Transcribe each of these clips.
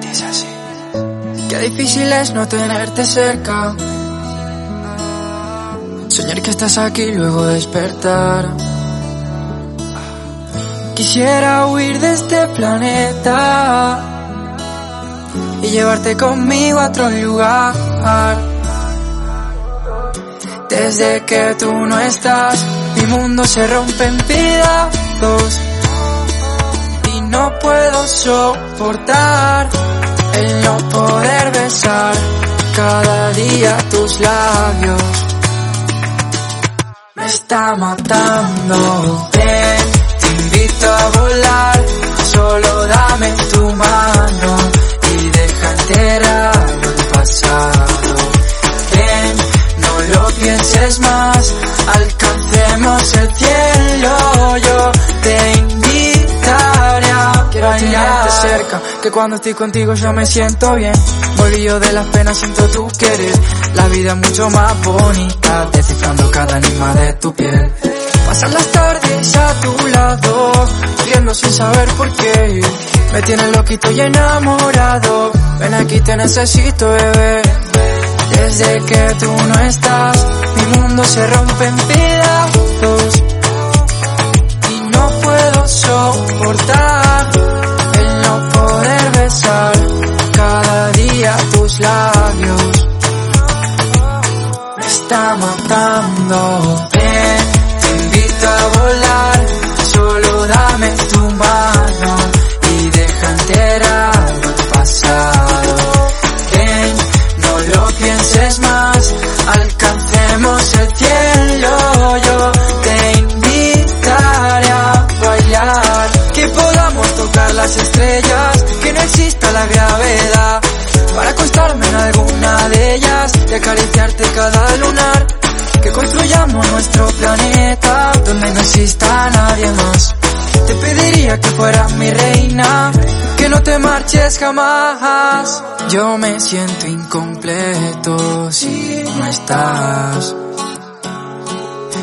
Dice así. Qué difícil es no tenerte cerca. Soñar que estás aquí y luego despertar. Quisiera huir de este planeta y llevarte conmigo a otro lugar. Desde que tú no estás, mi mundo se rompe en pedazos no puedo soportar el no poder besar cada día tus labios. Me está matando. Ven, te invito a volar, solo dame tu mano y deja enterrado el pasado. Ven, no lo pienses más, alcancemos el cielo, que cuando estoy contigo yo me siento bien. Bolillo de las penas siento tu querer, la vida es mucho más bonita, descifrando cada anima de tu piel. Pasan las tardes a tu lado, riendo sin saber por qué. Me tienes loquito y enamorado, ven aquí te necesito bebé. Desde que tú no estás, mi mundo se rompe en pedazos y no puedo soportar está matando. Te invito a volar, solo dame tu mano y deja enterrado el pasado. Ven, no lo pienses más, alcancemos el cielo, yo te invitaré a bailar, que podamos tocar las estrellas, que no exista la gravedad, para acostarme en alguna de ellas y acariciarte cada lunar, exista nadie más. Te pediría que fueras mi reina, que no te marches jamás. Yo me siento incompleto si no estás.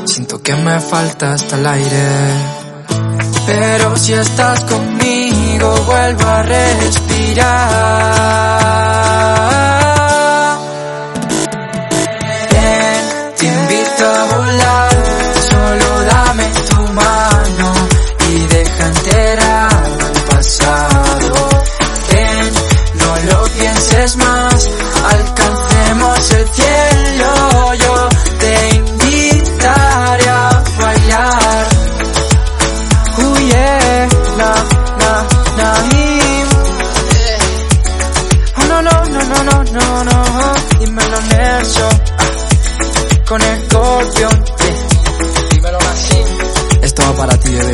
Siento que me falta hasta el aire. Pero si estás conmigo, vuelvo a respirar. vez más alcancemos el cielo. Yo te invitaré a bailar. Uy, yeah. na, na, na, oh, no, no, no, no, no, no, no. Dímelo, Nelson. Con el gorrión. Yeah. Dímelo, así. Esto va para ti, eh.